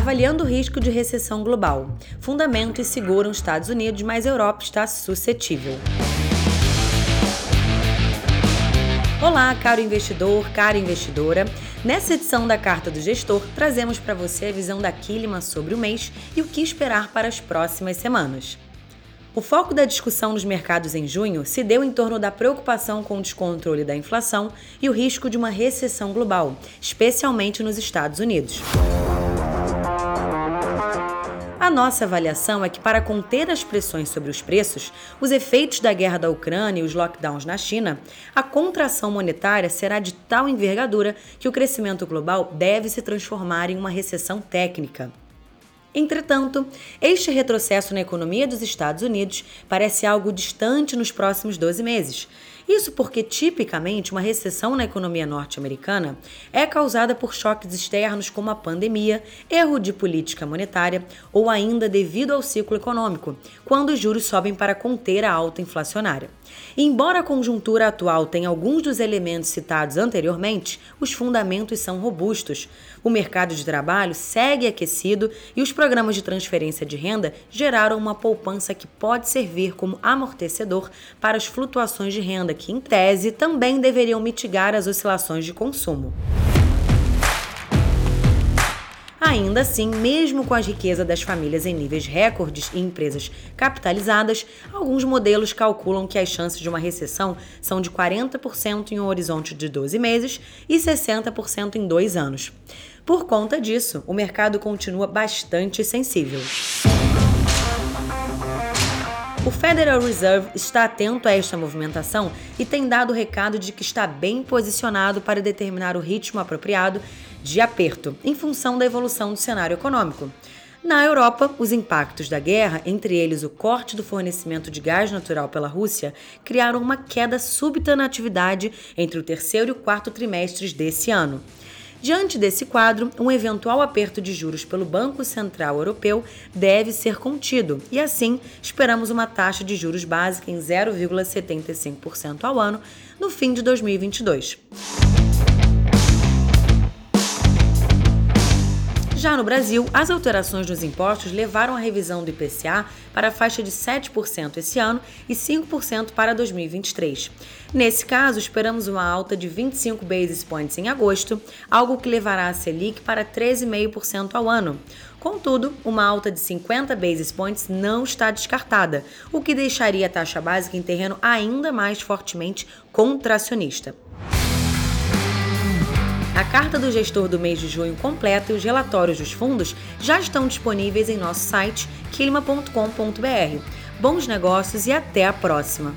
avaliando o risco de recessão global. Fundamentos seguram os Estados Unidos, mas a Europa está suscetível. Olá, caro investidor, cara investidora. Nessa edição da Carta do Gestor, trazemos para você a visão da Kilima sobre o mês e o que esperar para as próximas semanas. O foco da discussão nos mercados em junho se deu em torno da preocupação com o descontrole da inflação e o risco de uma recessão global, especialmente nos Estados Unidos. A nossa avaliação é que, para conter as pressões sobre os preços, os efeitos da guerra da Ucrânia e os lockdowns na China, a contração monetária será de tal envergadura que o crescimento global deve se transformar em uma recessão técnica. Entretanto, este retrocesso na economia dos Estados Unidos parece algo distante nos próximos 12 meses. Isso porque, tipicamente, uma recessão na economia norte-americana é causada por choques externos como a pandemia, erro de política monetária ou ainda devido ao ciclo econômico, quando os juros sobem para conter a alta inflacionária. Embora a conjuntura atual tenha alguns dos elementos citados anteriormente, os fundamentos são robustos. O mercado de trabalho segue aquecido e os programas de transferência de renda geraram uma poupança que pode servir como amortecedor para as flutuações de renda, que, em tese, também deveriam mitigar as oscilações de consumo. Ainda assim, mesmo com as riquezas das famílias em níveis recordes e empresas capitalizadas, alguns modelos calculam que as chances de uma recessão são de 40% em um horizonte de 12 meses e 60% em dois anos. Por conta disso, o mercado continua bastante sensível. O Federal Reserve está atento a esta movimentação e tem dado o recado de que está bem posicionado para determinar o ritmo apropriado de aperto, em função da evolução do cenário econômico. Na Europa, os impactos da guerra, entre eles o corte do fornecimento de gás natural pela Rússia, criaram uma queda súbita na atividade entre o terceiro e o quarto trimestres desse ano. Diante desse quadro, um eventual aperto de juros pelo Banco Central Europeu deve ser contido, e assim esperamos uma taxa de juros básica em 0,75% ao ano no fim de 2022. Já no Brasil, as alterações nos impostos levaram a revisão do IPCA para a faixa de 7% esse ano e 5% para 2023. Nesse caso, esperamos uma alta de 25 basis points em agosto, algo que levará a Selic para 13,5% ao ano. Contudo, uma alta de 50 basis points não está descartada, o que deixaria a taxa básica em terreno ainda mais fortemente contracionista. A carta do gestor do mês de junho completa e os relatórios dos fundos já estão disponíveis em nosso site quilma.com.br. Bons negócios e até a próxima!